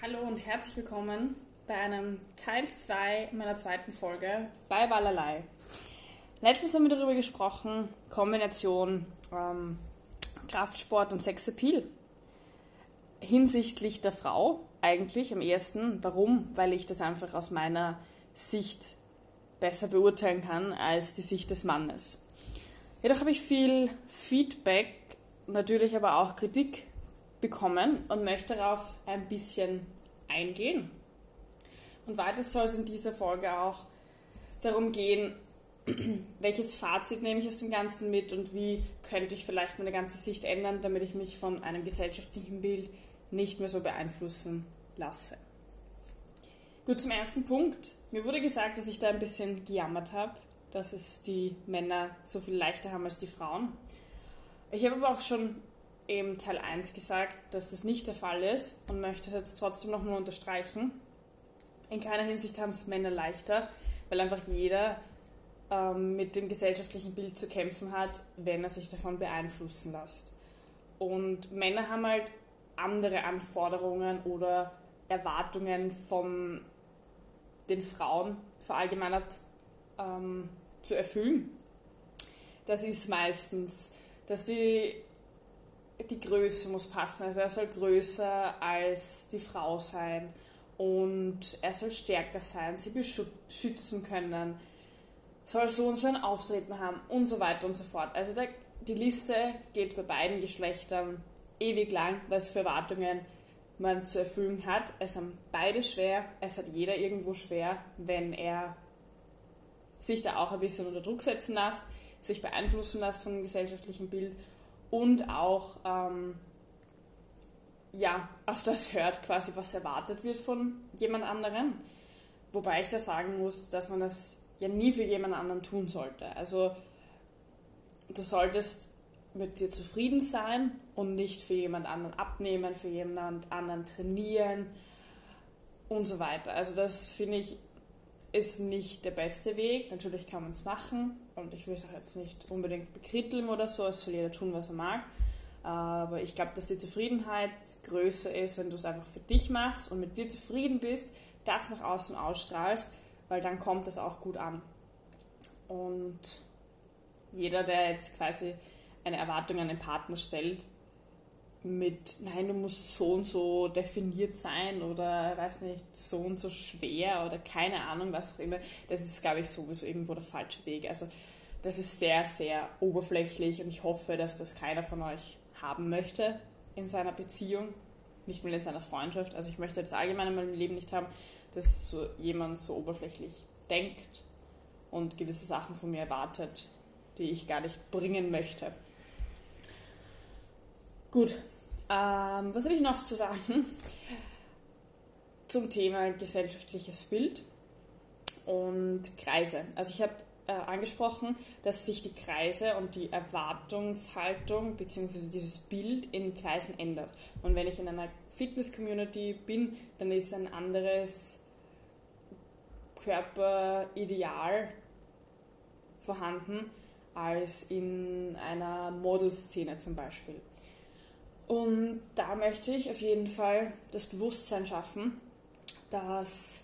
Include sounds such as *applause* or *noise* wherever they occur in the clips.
Hallo und herzlich willkommen bei einem Teil 2 meiner zweiten Folge bei Wallerlei. Letztens haben wir darüber gesprochen, Kombination ähm, Kraftsport und Sexappeal. Hinsichtlich der Frau eigentlich am ersten. Warum? Weil ich das einfach aus meiner Sicht besser beurteilen kann als die Sicht des Mannes. Jedoch habe ich viel Feedback, natürlich aber auch Kritik bekommen und möchte darauf ein bisschen eingehen. Und weiter soll es in dieser Folge auch darum gehen, *clears throat* welches Fazit nehme ich aus dem Ganzen mit und wie könnte ich vielleicht meine ganze Sicht ändern, damit ich mich von einem gesellschaftlichen Bild nicht mehr so beeinflussen lasse. Gut, zum ersten Punkt. Mir wurde gesagt, dass ich da ein bisschen gejammert habe, dass es die Männer so viel leichter haben als die Frauen. Ich habe aber auch schon im Teil 1 gesagt, dass das nicht der Fall ist und möchte es jetzt trotzdem nochmal unterstreichen. In keiner Hinsicht haben es Männer leichter, weil einfach jeder ähm, mit dem gesellschaftlichen Bild zu kämpfen hat, wenn er sich davon beeinflussen lässt. Und Männer haben halt andere Anforderungen oder Erwartungen von den Frauen verallgemeinert ähm, zu erfüllen. Das ist meistens, dass die, die Größe muss passen. Also er soll größer als die Frau sein und er soll stärker sein, sie beschützen können, soll so und so ein Auftreten haben und so weiter und so fort. Also der, die Liste geht bei beiden Geschlechtern ewig lang, was für Erwartungen man zu erfüllen hat. Es haben beide schwer, es hat jeder irgendwo schwer, wenn er sich da auch ein bisschen unter Druck setzen lässt, sich beeinflussen lässt vom gesellschaftlichen Bild und auch ähm, ja, auf das hört quasi, was erwartet wird von jemand anderen. Wobei ich da sagen muss, dass man das ja nie für jemand anderen tun sollte. Also du solltest mit dir zufrieden sein und nicht für jemand anderen abnehmen, für jemand anderen trainieren und so weiter. Also das finde ich ist nicht der beste Weg. Natürlich kann man es machen und ich will es auch jetzt nicht unbedingt bekritteln oder so. Es soll jeder tun, was er mag. Aber ich glaube, dass die Zufriedenheit größer ist, wenn du es einfach für dich machst und mit dir zufrieden bist, das nach außen ausstrahlst, weil dann kommt das auch gut an. Und jeder, der jetzt quasi eine Erwartung an den Partner stellt, mit, nein, du musst so und so definiert sein oder, weiß nicht, so und so schwer oder keine Ahnung, was auch immer, das ist, glaube ich, sowieso irgendwo der falsche Weg. Also, das ist sehr, sehr oberflächlich und ich hoffe, dass das keiner von euch haben möchte in seiner Beziehung, nicht nur in seiner Freundschaft. Also ich möchte das allgemein in meinem Leben nicht haben, dass so jemand so oberflächlich denkt und gewisse Sachen von mir erwartet, die ich gar nicht bringen möchte. Gut, ähm, was habe ich noch zu sagen zum Thema gesellschaftliches Bild und Kreise? Also ich habe äh, angesprochen, dass sich die Kreise und die Erwartungshaltung bzw. dieses Bild in Kreisen ändert. Und wenn ich in einer Fitness-Community bin, dann ist ein anderes Körperideal vorhanden als in einer Modelszene zum Beispiel. Und da möchte ich auf jeden Fall das Bewusstsein schaffen, dass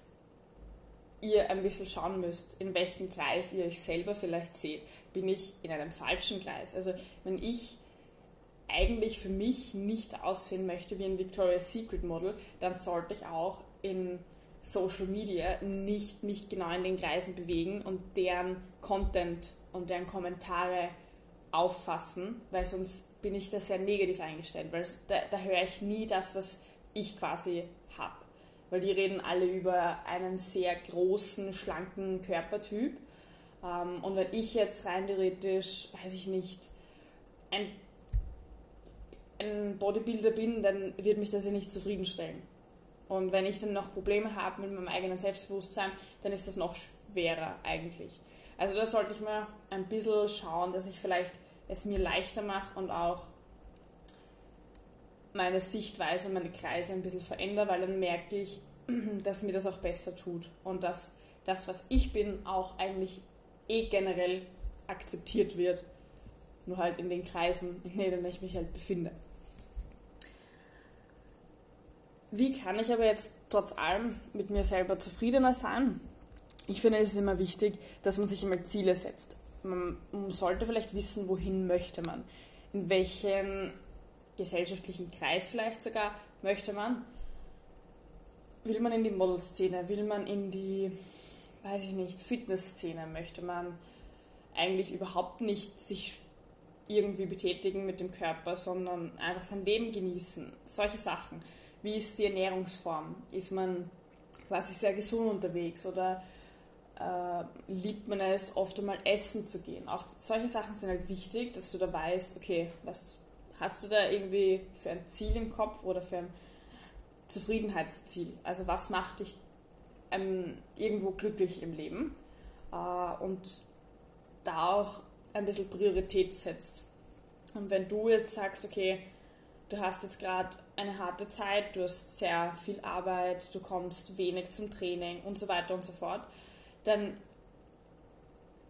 ihr ein bisschen schauen müsst, in welchem Kreis ihr euch selber vielleicht seht. Bin ich in einem falschen Kreis? Also wenn ich eigentlich für mich nicht aussehen möchte wie ein Victoria's Secret Model, dann sollte ich auch in Social Media nicht mich genau in den Kreisen bewegen und deren Content und deren Kommentare auffassen, weil sonst bin ich da sehr negativ eingestellt, weil da, da höre ich nie das, was ich quasi habe weil die reden alle über einen sehr großen, schlanken Körpertyp. Ähm, und wenn ich jetzt rein theoretisch, weiß ich nicht, ein, ein Bodybuilder bin, dann wird mich das ja nicht zufriedenstellen. Und wenn ich dann noch Probleme habe mit meinem eigenen Selbstbewusstsein, dann ist das noch schwerer eigentlich. Also da sollte ich mal ein bisschen schauen, dass ich vielleicht es mir leichter mache und auch meine Sichtweise, meine Kreise ein bisschen verändere, weil dann merke ich, *clears throat* dass mir das auch besser tut und dass das, was ich bin, auch eigentlich eh generell akzeptiert wird, nur halt in den Kreisen, *laughs* in denen ich mich halt befinde. Wie kann ich aber jetzt trotz allem mit mir selber zufriedener sein? Ich finde, es ist immer wichtig, dass man sich immer Ziele setzt. Man sollte vielleicht wissen, wohin möchte man, in welchen gesellschaftlichen Kreis vielleicht sogar möchte man. Will man in die Modelszene, will man in die, weiß ich nicht, Fitnessszene, möchte man eigentlich überhaupt nicht sich irgendwie betätigen mit dem Körper, sondern einfach sein Leben genießen. Solche Sachen. Wie ist die Ernährungsform? Ist man quasi sehr gesund unterwegs oder äh, liebt man es, oft einmal essen zu gehen? Auch solche Sachen sind halt wichtig, dass du da weißt, okay, was hast du da irgendwie für ein Ziel im Kopf oder für ein Zufriedenheitsziel? Also was macht dich ähm, irgendwo glücklich im Leben? Äh, und da auch ein bisschen Priorität setzt. Und wenn du jetzt sagst, okay, du hast jetzt gerade eine harte Zeit, du hast sehr viel Arbeit, du kommst wenig zum Training und so weiter und so fort, dann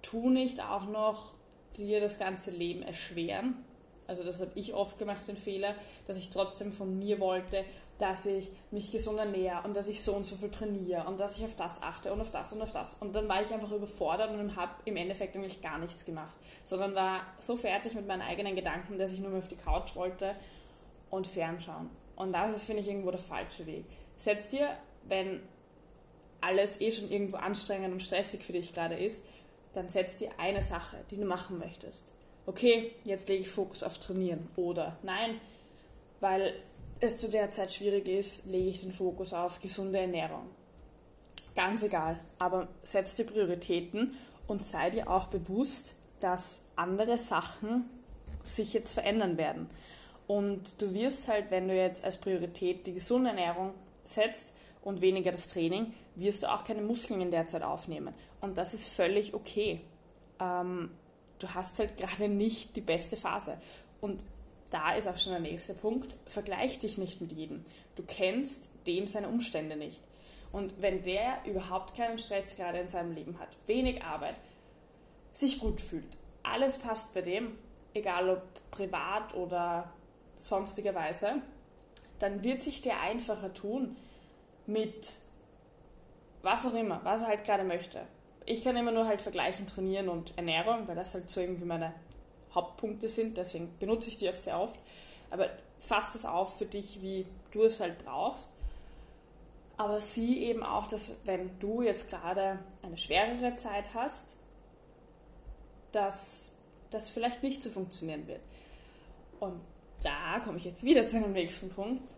tu nicht auch noch dir das ganze Leben erschweren. Also das habe ich oft gemacht, den Fehler, dass ich trotzdem von mir wollte, dass ich mich gesund ernähre und dass ich so und so viel trainiere und dass ich auf das achte und auf das und auf das. Und dann war ich einfach überfordert und habe im Endeffekt eigentlich gar nichts gemacht, sondern war so fertig mit meinen eigenen Gedanken, dass ich nur mehr auf die Couch wollte und fernschauen. Und das ist, finde ich, irgendwo der falsche Weg. Setz dir, wenn alles eh schon irgendwo anstrengend und stressig für dich gerade ist, dann setz dir eine Sache, die du machen möchtest. Okay, jetzt lege ich Fokus auf Trainieren. Oder nein, weil es zu der Zeit schwierig ist, lege ich den Fokus auf gesunde Ernährung. Ganz egal, aber setz dir Prioritäten und sei dir auch bewusst, dass andere Sachen sich jetzt verändern werden. Und du wirst halt, wenn du jetzt als Priorität die gesunde Ernährung setzt und weniger das Training, wirst du auch keine Muskeln in der Zeit aufnehmen. Und das ist völlig okay. Ähm, du hast halt *laughs* gerade nicht die beste Phase. Und da ist auch schon der nächste Punkt. Vergleich dich nicht mit jedem. Du kennst dem seine Umstände nicht. Und wenn der überhaupt keinen Stress gerade in seinem Leben hat, wenig Arbeit, sich gut fühlt, alles passt bei dem, egal ob privat oder sonstigerweise, dann wird sich der einfacher tun mit was auch immer, was er halt gerade möchte. Ich kann immer nur halt vergleichen, trainieren und Ernährung, weil das halt so irgendwie meine Hauptpunkte sind, deswegen benutze ich die auch sehr oft. Aber fass das auf für dich, wie du es halt brauchst. Aber sieh eben auch, dass wenn du jetzt gerade eine schwerere Zeit hast, dass das vielleicht nicht so funktionieren wird. Und da komme ich jetzt wieder zu einem nächsten Punkt.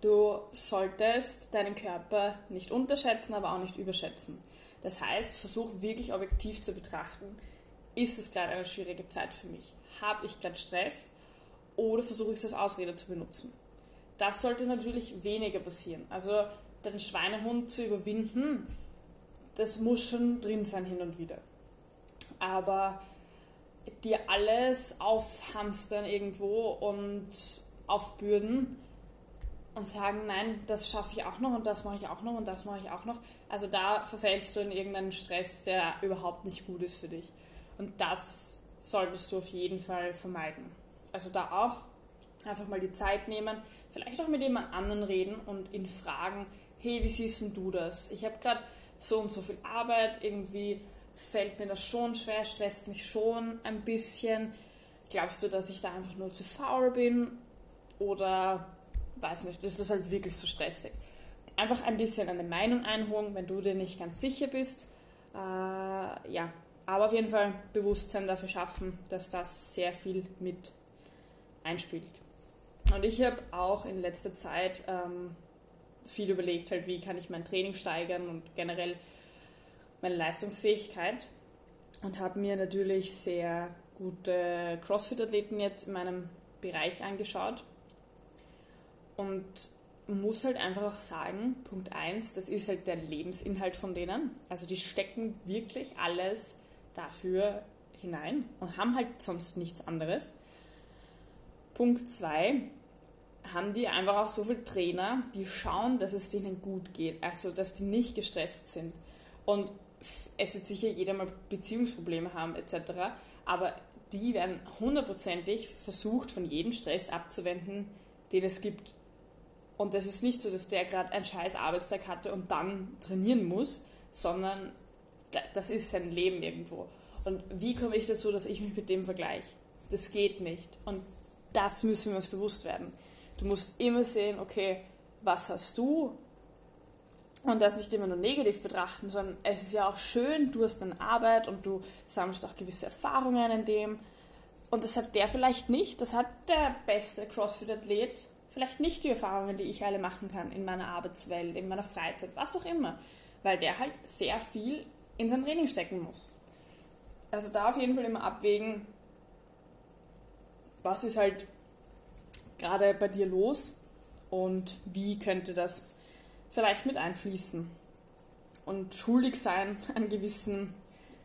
Du solltest deinen Körper nicht unterschätzen, aber auch nicht überschätzen. Das heißt, versuch wirklich objektiv zu betrachten, ist es gerade eine schwierige Zeit für mich? Habe ich gerade Stress oder versuche ich es als Ausrede zu benutzen? Das sollte natürlich weniger passieren. Also den Schweinehund zu überwinden, das muss schon drin sein hin und wieder. Aber dir alles aufhamstern irgendwo und aufbürden und sagen, nein, das schaffe ich auch noch und das mache ich auch noch und das mache ich auch noch. Also da verfällst du in irgendeinen Stress, der überhaupt nicht gut ist für dich. Und das solltest du auf jeden Fall vermeiden. Also da auch einfach mal die Zeit nehmen, vielleicht auch mit jemand anderen reden und ihn fragen, hey, wie siehst du das? Ich habe gerade so und so viel Arbeit, irgendwie fällt mir das schon schwer, stresst mich schon ein bisschen. Glaubst du, dass ich da einfach nur zu faul bin? Oder weiß nicht, ist das halt wirklich zu stressig? Einfach ein bisschen eine Meinung einholen, wenn du dir nicht ganz sicher bist. Äh, ja, aber auf jeden Fall Bewusstsein dafür schaffen, dass das sehr viel mit einspielt. Und ich habe auch in letzter Zeit ähm, viel überlegt, halt, wie kann ich mein Training steigern und generell meine Leistungsfähigkeit. Und habe mir natürlich sehr gute CrossFit-Athleten jetzt in meinem Bereich angeschaut. Und muss halt einfach auch sagen, Punkt 1, das ist halt der Lebensinhalt von denen. Also die stecken wirklich alles dafür hinein und haben halt sonst nichts anderes. Punkt 2, haben die einfach auch so viele Trainer, die schauen, dass es denen gut geht, also dass die nicht gestresst sind. Und es wird sicher jeder mal Beziehungsprobleme haben etc., aber die werden hundertprozentig versucht, von jedem Stress abzuwenden, den es gibt. Und es ist nicht so, dass der gerade einen scheiß Arbeitstag hatte und dann trainieren muss, sondern das ist sein Leben irgendwo. Und wie komme ich dazu, dass ich mich mit dem vergleiche? Das geht nicht. Und das müssen wir uns bewusst werden. Du musst immer sehen, okay, was hast du? Und das nicht immer nur negativ betrachten, sondern es ist ja auch schön, du hast eine Arbeit und du sammelst auch gewisse Erfahrungen in dem. Und das hat der vielleicht nicht, das hat der beste CrossFit-Athlet vielleicht nicht die Erfahrungen, die ich alle machen kann in meiner Arbeitswelt, in meiner Freizeit, was auch immer, weil der halt sehr viel in sein Training stecken muss. Also da auf jeden Fall immer abwägen, was ist halt gerade bei dir los und wie könnte das vielleicht mit einfließen und schuldig sein *laughs* an gewissen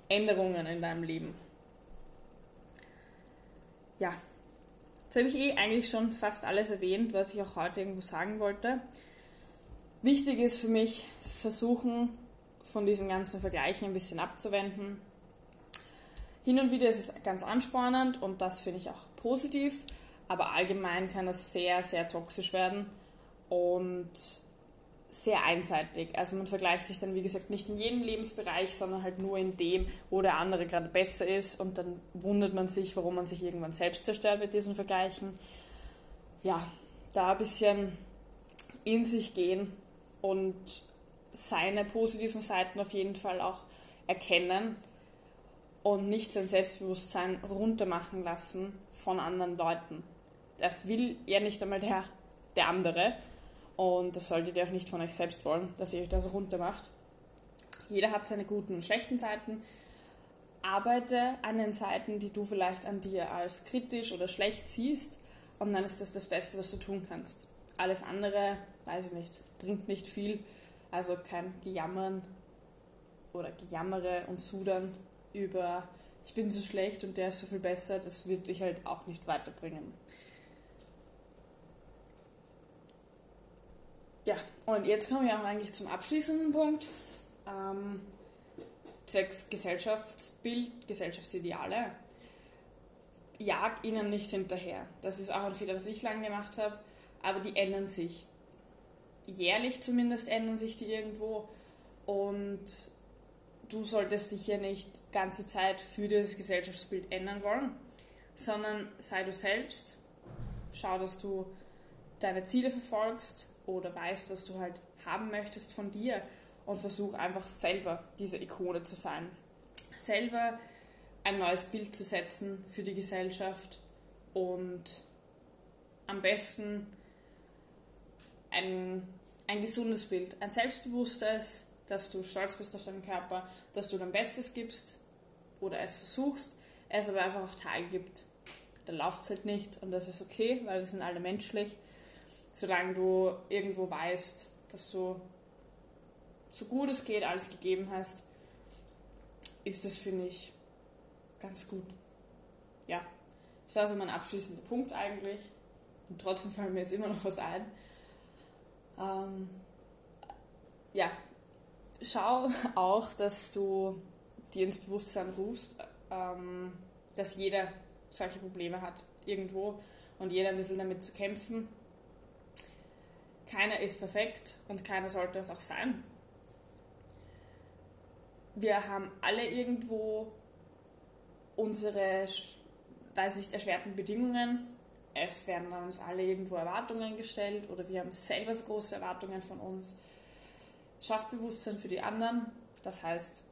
Änderungen in deinem Leben. Ja, Jetzt habe ich eh eigentlich schon fast alles erwähnt, was ich auch heute irgendwo sagen wollte. Wichtig ist für mich, versuchen, von diesen ganzen Vergleichen ein bisschen abzuwenden. Hin und wieder ist es ganz anspornend und das finde ich auch positiv, aber allgemein kann das sehr, sehr toxisch werden und sehr einseitig. Also man vergleicht sich dann, wie gesagt, nicht in jedem Lebensbereich, sondern halt nur in dem, wo der andere gerade besser ist und dann wundert man sich, warum man sich irgendwann selbst zerstört mit diesen Vergleichen. Ja, da ein bisschen in sich gehen und seine positiven Seiten auf jeden Fall auch erkennen und nicht sein Selbstbewusstsein runtermachen lassen von anderen Leuten. Das will ja nicht einmal der, der andere und das solltet ihr auch nicht von euch selbst wollen, dass ihr euch das runter macht. Jeder hat seine guten und schlechten Seiten. Arbeite an den Seiten, die du vielleicht an dir als kritisch oder schlecht siehst, und dann ist das das Beste, was du tun kannst. Alles andere, weiß ich nicht, bringt nicht viel. Also kein Gejammern oder Gejammere und Sudern über, ich bin so schlecht und der ist so viel besser, das wird dich halt auch nicht weiterbringen. Ja, und jetzt kommen wir auch eigentlich zum abschließenden Punkt. Ähm, zwecks Gesellschaftsbild, Gesellschaftsideale. Jag ihnen nicht hinterher. Das ist auch ein Fehler, was ich lange gemacht habe, aber die ändern sich. Jährlich zumindest ändern sich die irgendwo und du solltest dich ja nicht ganze Zeit für das Gesellschaftsbild ändern wollen, sondern sei du selbst, schau, dass du deine Ziele verfolgst, oder weißt, was du halt haben möchtest von dir und versuch einfach selber diese Ikone zu sein. Selber ein neues Bild zu setzen für die Gesellschaft und am besten ein, ein gesundes Bild, ein selbstbewusstes, dass du stolz bist auf deinen Körper, dass du dein Bestes gibst oder es versuchst, es aber einfach auch Tage gibt. Da läuft es halt nicht und das ist okay, weil wir sind alle menschlich solange du irgendwo weißt, dass du so gut es geht alles gegeben hast, ist das, finde ich, ganz gut. Ja, das war so mein abschließender Punkt eigentlich. Und trotzdem fallen mir jetzt immer noch was ein. Ähm, ja, schau *laughs* auch, dass du dir ins Bewusstsein rufst, ähm, dass jeder solche Probleme hat, irgendwo, und jeder ein bisschen damit zu kämpfen keiner ist perfekt und keiner sollte es auch sein. Wir haben alle irgendwo unsere, weiß nicht, erschwerten Bedingungen. Es werden an uns alle irgendwo Erwartungen gestellt oder wir haben selber so große Erwartungen von uns. Schafft Bewusstsein für die anderen. Das heißt,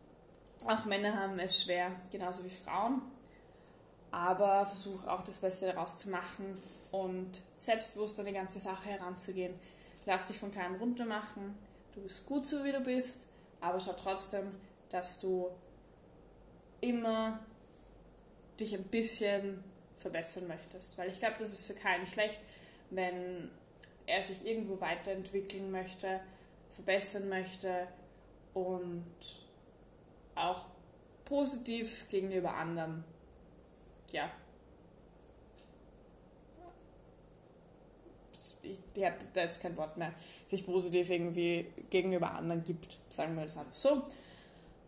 auch Männer haben es schwer, genauso wie Frauen. Aber versuch auch das Beste daraus zu machen und selbstbewusst an die ganze Sache heranzugehen. Lass dich von keinem runtermachen. Du bist gut so, wie du bist, aber schau trotzdem, dass du immer dich ein bisschen verbessern möchtest. Weil ich glaube, das ist für keinen schlecht, wenn er sich irgendwo weiterentwickeln möchte, verbessern möchte und auch positiv gegenüber anderen ja, ich, ich habe da jetzt kein Wort mehr, sich positiv irgendwie gegenüber anderen gibt. Sagen wir das einfach so.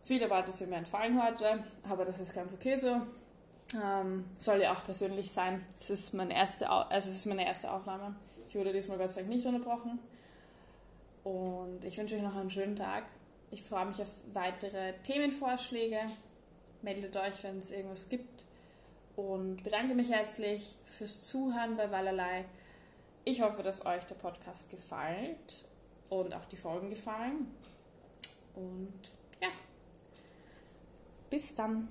Viele Worte sind mir entfallen heute, aber das ist ganz okay so. Ähm, soll ja auch persönlich sein. Es ist, meine erste, also ist meine erste Aufnahme. Ich wurde diesmal Gott sei Dank nicht unterbrochen. Und ich wünsche euch noch einen schönen Tag. Ich freue mich auf weitere Themenvorschläge. Meldet euch, wenn es irgendwas gibt. Und bedanke mich herzlich fürs Zuhören bei Wallerlei. Ich hoffe, dass euch der Podcast gefällt und auch die Folgen gefallen. Und ja, bis dann.